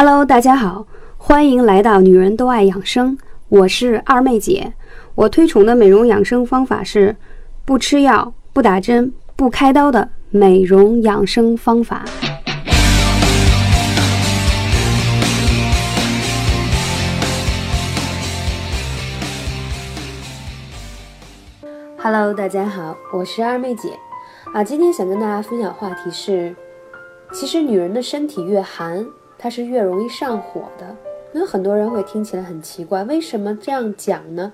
Hello，大家好，欢迎来到女人都爱养生，我是二妹姐。我推崇的美容养生方法是不吃药、不打针、不开刀的美容养生方法。Hello，大家好，我是二妹姐。啊，今天想跟大家分享话题是，其实女人的身体越寒，它是越容易上火的。那很多人会听起来很奇怪，为什么这样讲呢？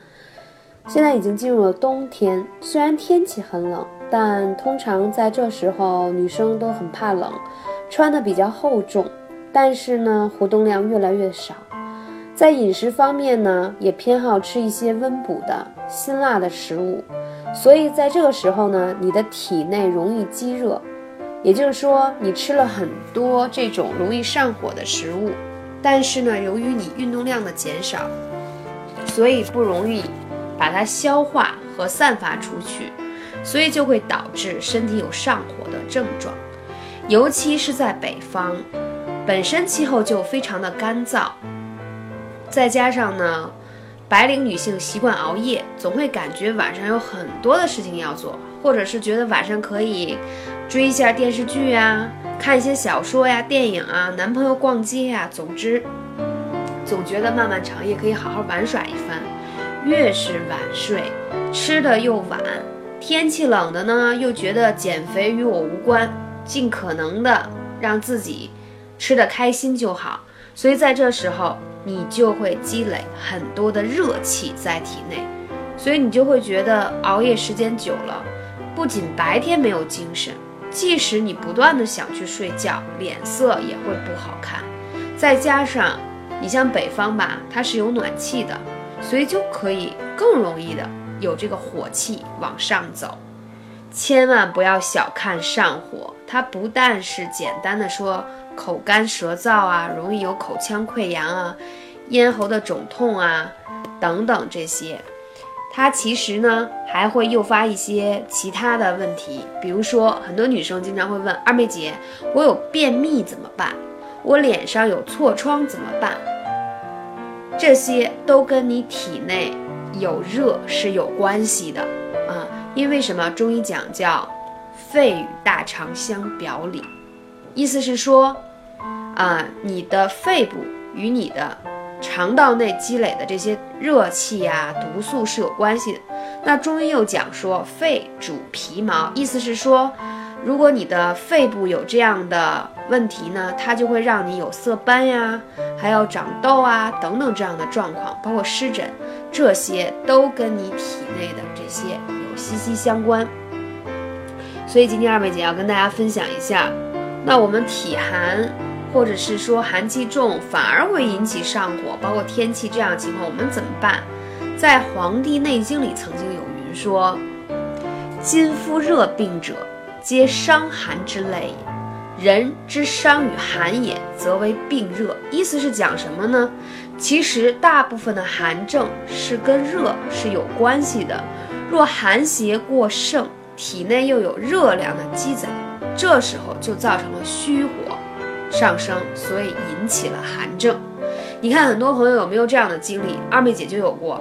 现在已经进入了冬天，虽然天气很冷，但通常在这时候女生都很怕冷，穿的比较厚重，但是呢，活动量越来越少。在饮食方面呢，也偏好吃一些温补的辛辣的食物。所以在这个时候呢，你的体内容易积热，也就是说，你吃了很多这种容易上火的食物，但是呢，由于你运动量的减少，所以不容易把它消化和散发出去，所以就会导致身体有上火的症状。尤其是在北方，本身气候就非常的干燥，再加上呢。白领女性习惯熬夜，总会感觉晚上有很多的事情要做，或者是觉得晚上可以追一下电视剧呀，看一些小说呀、电影啊，男朋友逛街呀，总之，总觉得漫漫长夜可以好好玩耍一番。越是晚睡，吃的又晚，天气冷的呢，又觉得减肥与我无关，尽可能的让自己吃的开心就好。所以在这时候。你就会积累很多的热气在体内，所以你就会觉得熬夜时间久了，不仅白天没有精神，即使你不断的想去睡觉，脸色也会不好看。再加上你像北方吧，它是有暖气的，所以就可以更容易的有这个火气往上走。千万不要小看上火，它不但是简单的说。口干舌燥啊，容易有口腔溃疡啊，咽喉的肿痛啊，等等这些，它其实呢还会诱发一些其他的问题，比如说很多女生经常会问二妹姐，我有便秘怎么办？我脸上有痤疮怎么办？这些都跟你体内有热是有关系的啊，因为什么？中医讲叫肺与大肠相表里。意思是说，啊，你的肺部与你的肠道内积累的这些热气呀、毒素是有关系的。那中医又讲说，肺主皮毛，意思是说，如果你的肺部有这样的问题呢，它就会让你有色斑呀，还有长痘啊等等这样的状况，包括湿疹，这些都跟你体内的这些有息息相关。所以今天二妹姐要跟大家分享一下。那我们体寒，或者是说寒气重，反而会引起上火，包括天气这样的情况，我们怎么办？在《黄帝内经》里曾经有云说：“今夫热病者，皆伤寒之类。人之伤与寒也，则为病热。”意思是讲什么呢？其实大部分的寒症是跟热是有关系的。若寒邪过盛，体内又有热量的积攒。这时候就造成了虚火上升，所以引起了寒症。你看，很多朋友有没有这样的经历？二妹姐就有过，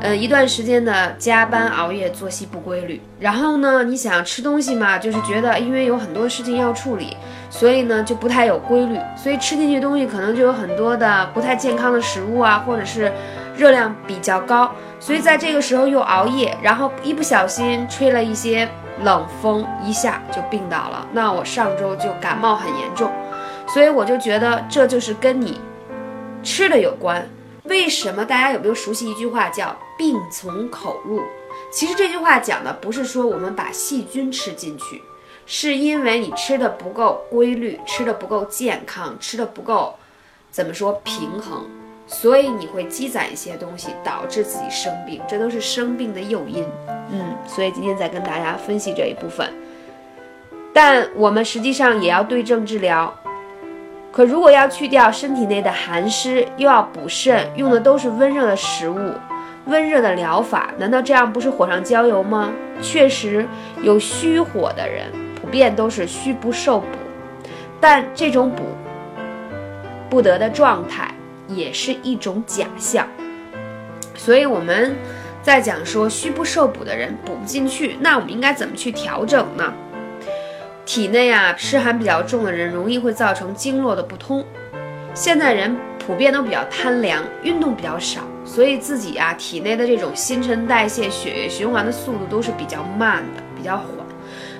呃，一段时间的加班熬夜，作息不规律。然后呢，你想吃东西嘛，就是觉得因为有很多事情要处理，所以呢就不太有规律，所以吃进去东西可能就有很多的不太健康的食物啊，或者是热量比较高。所以在这个时候又熬夜，然后一不小心吹了一些。冷风一下就病倒了，那我上周就感冒很严重，所以我就觉得这就是跟你吃的有关。为什么大家有没有熟悉一句话叫“病从口入”？其实这句话讲的不是说我们把细菌吃进去，是因为你吃的不够规律，吃的不够健康，吃的不够怎么说平衡。所以你会积攒一些东西，导致自己生病，这都是生病的诱因。嗯，所以今天再跟大家分析这一部分。但我们实际上也要对症治疗。可如果要去掉身体内的寒湿，又要补肾，用的都是温热的食物、温热的疗法，难道这样不是火上浇油吗？确实，有虚火的人，普遍都是虚不受补。但这种补。不得的状态，也是一种假象。所以我们在讲说虚不受补的人补不进去，那我们应该怎么去调整呢？体内啊湿寒比较重的人，容易会造成经络的不通。现在人普遍都比较贪凉，运动比较少，所以自己啊体内的这种新陈代谢、血液循环的速度都是比较慢的，比较缓。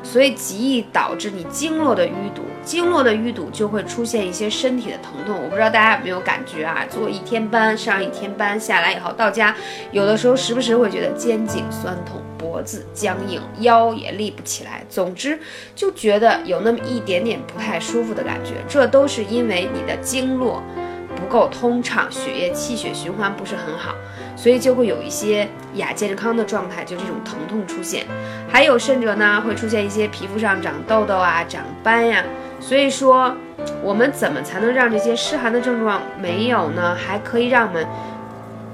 所以极易导致你经络的淤堵，经络的淤堵就会出现一些身体的疼痛。我不知道大家有没有感觉啊？做一天班，上一天班下来以后，到家有的时候时不时会觉得肩颈酸痛、脖子僵硬、腰也立不起来。总之就觉得有那么一点点不太舒服的感觉，这都是因为你的经络不够通畅，血液气血循环不是很好。所以就会有一些亚健康的状态，就这种疼痛出现，还有甚者呢，会出现一些皮肤上长痘痘啊、长斑呀。所以说，我们怎么才能让这些湿寒的症状没有呢？还可以让我们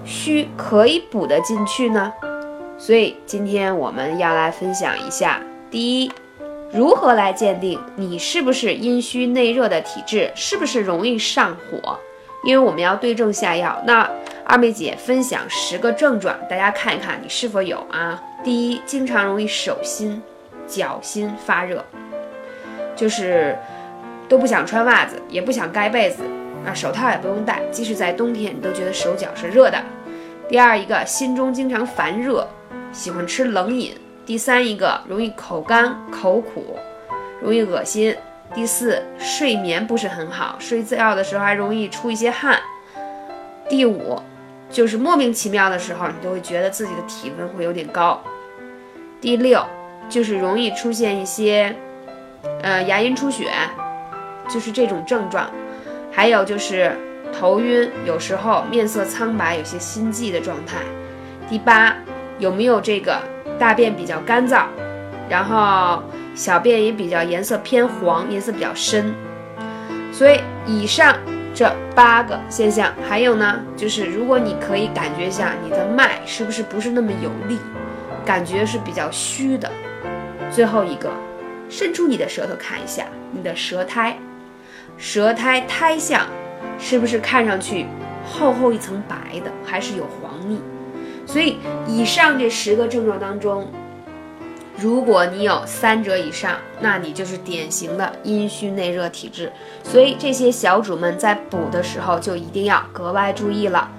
虚可以补得进去呢？所以今天我们要来分享一下：第一，如何来鉴定你是不是阴虚内热的体质，是不是容易上火？因为我们要对症下药。那二妹姐分享十个症状，大家看一看你是否有啊？第一，经常容易手心、脚心发热，就是都不想穿袜子，也不想盖被子啊，手套也不用戴，即使在冬天，你都觉得手脚是热的。第二一个，心中经常烦热，喜欢吃冷饮。第三一个，容易口干口苦，容易恶心。第四，睡眠不是很好，睡觉的时候还容易出一些汗。第五。就是莫名其妙的时候，你就会觉得自己的体温会有点高。第六，就是容易出现一些，呃，牙龈出血，就是这种症状。还有就是头晕，有时候面色苍白，有些心悸的状态。第八，有没有这个大便比较干燥，然后小便也比较颜色偏黄，颜色比较深。所以以上。这八个现象，还有呢，就是如果你可以感觉一下你的脉是不是不是那么有力，感觉是比较虚的。最后一个，伸出你的舌头看一下你的舌苔，舌苔苔象是不是看上去厚厚一层白的，还是有黄腻？所以以上这十个症状当中。如果你有三者以上，那你就是典型的阴虚内热体质。所以这些小主们在补的时候就一定要格外注意了。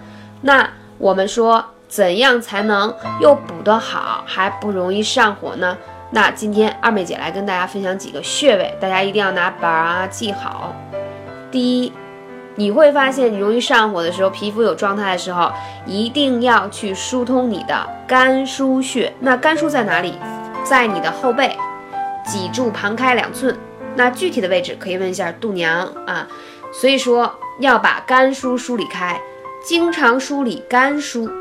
那我们说怎样才能又补得好，还不容易上火呢？那今天二妹姐来跟大家分享几个穴位，大家一定要拿本儿啊记好。第一，你会发现你容易上火的时候，皮肤有状态的时候，一定要去疏通你的肝腧穴。那肝腧在哪里？在你的后背，脊柱旁开两寸，那具体的位置可以问一下度娘啊。所以说要把肝腧梳理开，经常梳理肝腧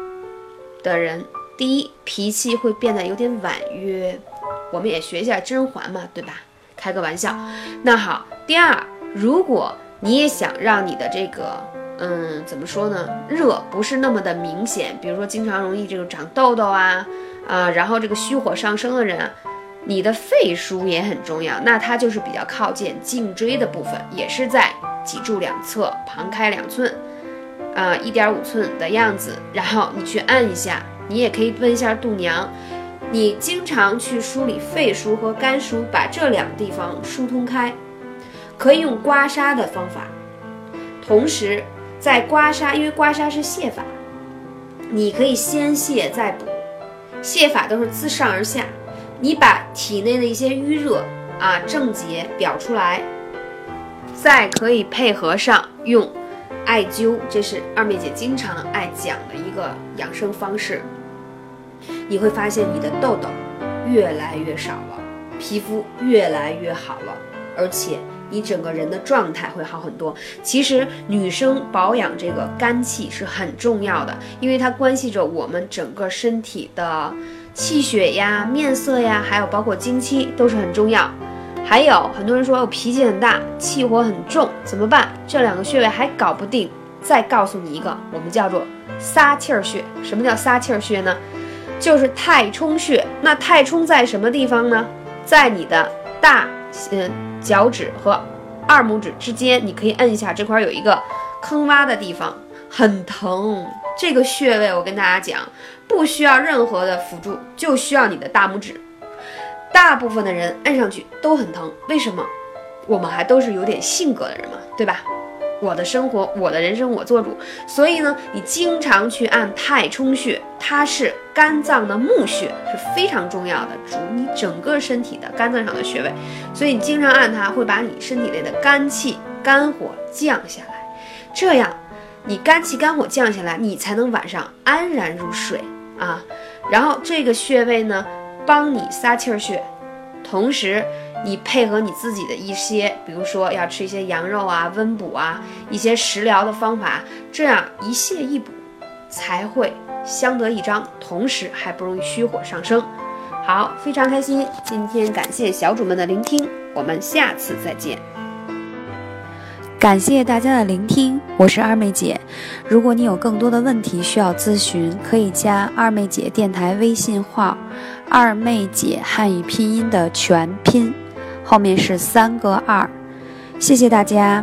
的人，第一脾气会变得有点婉约，我们也学一下甄嬛嘛，对吧？开个玩笑。那好，第二，如果你也想让你的这个，嗯，怎么说呢？热不是那么的明显，比如说经常容易这个长痘痘啊。啊，然后这个虚火上升的人，你的肺腧也很重要。那它就是比较靠近颈椎的部分，也是在脊柱两侧旁开两寸，啊，一点五寸的样子。然后你去按一下，你也可以问一下度娘，你经常去梳理肺腧和肝腧，把这两个地方疏通开，可以用刮痧的方法。同时在刮痧，因为刮痧是泻法，你可以先泻再补。泻法都是自上而下，你把体内的一些淤热啊、症结表出来，再可以配合上用艾灸，这是二妹姐经常爱讲的一个养生方式。你会发现你的痘痘越来越少了，皮肤越来越好了，而且你整个人的状态会好很多。其实女生保养这个肝气是很重要的，因为它关系着我们整个身体的气血呀、面色呀，还有包括经期都是很重要。还有很多人说我脾气很大，气火很重，怎么办？这两个穴位还搞不定，再告诉你一个，我们叫做撒气儿穴。什么叫撒气儿穴呢？就是太冲穴。那太冲在什么地方呢？在你的大嗯。脚趾和二拇指之间，你可以摁一下，这块有一个坑洼的地方，很疼。这个穴位我跟大家讲，不需要任何的辅助，就需要你的大拇指。大部分的人按上去都很疼，为什么？我们还都是有点性格的人嘛，对吧？我的生活，我的人生我做主。所以呢，你经常去按太冲穴，它是肝脏的募穴，是非常重要的，主你整个身体的肝脏上的穴位。所以你经常按它，会把你身体内的肝气、肝火降下来。这样，你肝气、肝火降下来，你才能晚上安然入睡啊。然后这个穴位呢，帮你撒气儿穴，同时。你配合你自己的一些，比如说要吃一些羊肉啊，温补啊，一些食疗的方法，这样一泻一补，才会相得益彰，同时还不容易虚火上升。好，非常开心，今天感谢小主们的聆听，我们下次再见。感谢大家的聆听，我是二妹姐。如果你有更多的问题需要咨询，可以加二妹姐电台微信号“二妹姐汉语拼音”的全拼。后面是三个二，谢谢大家。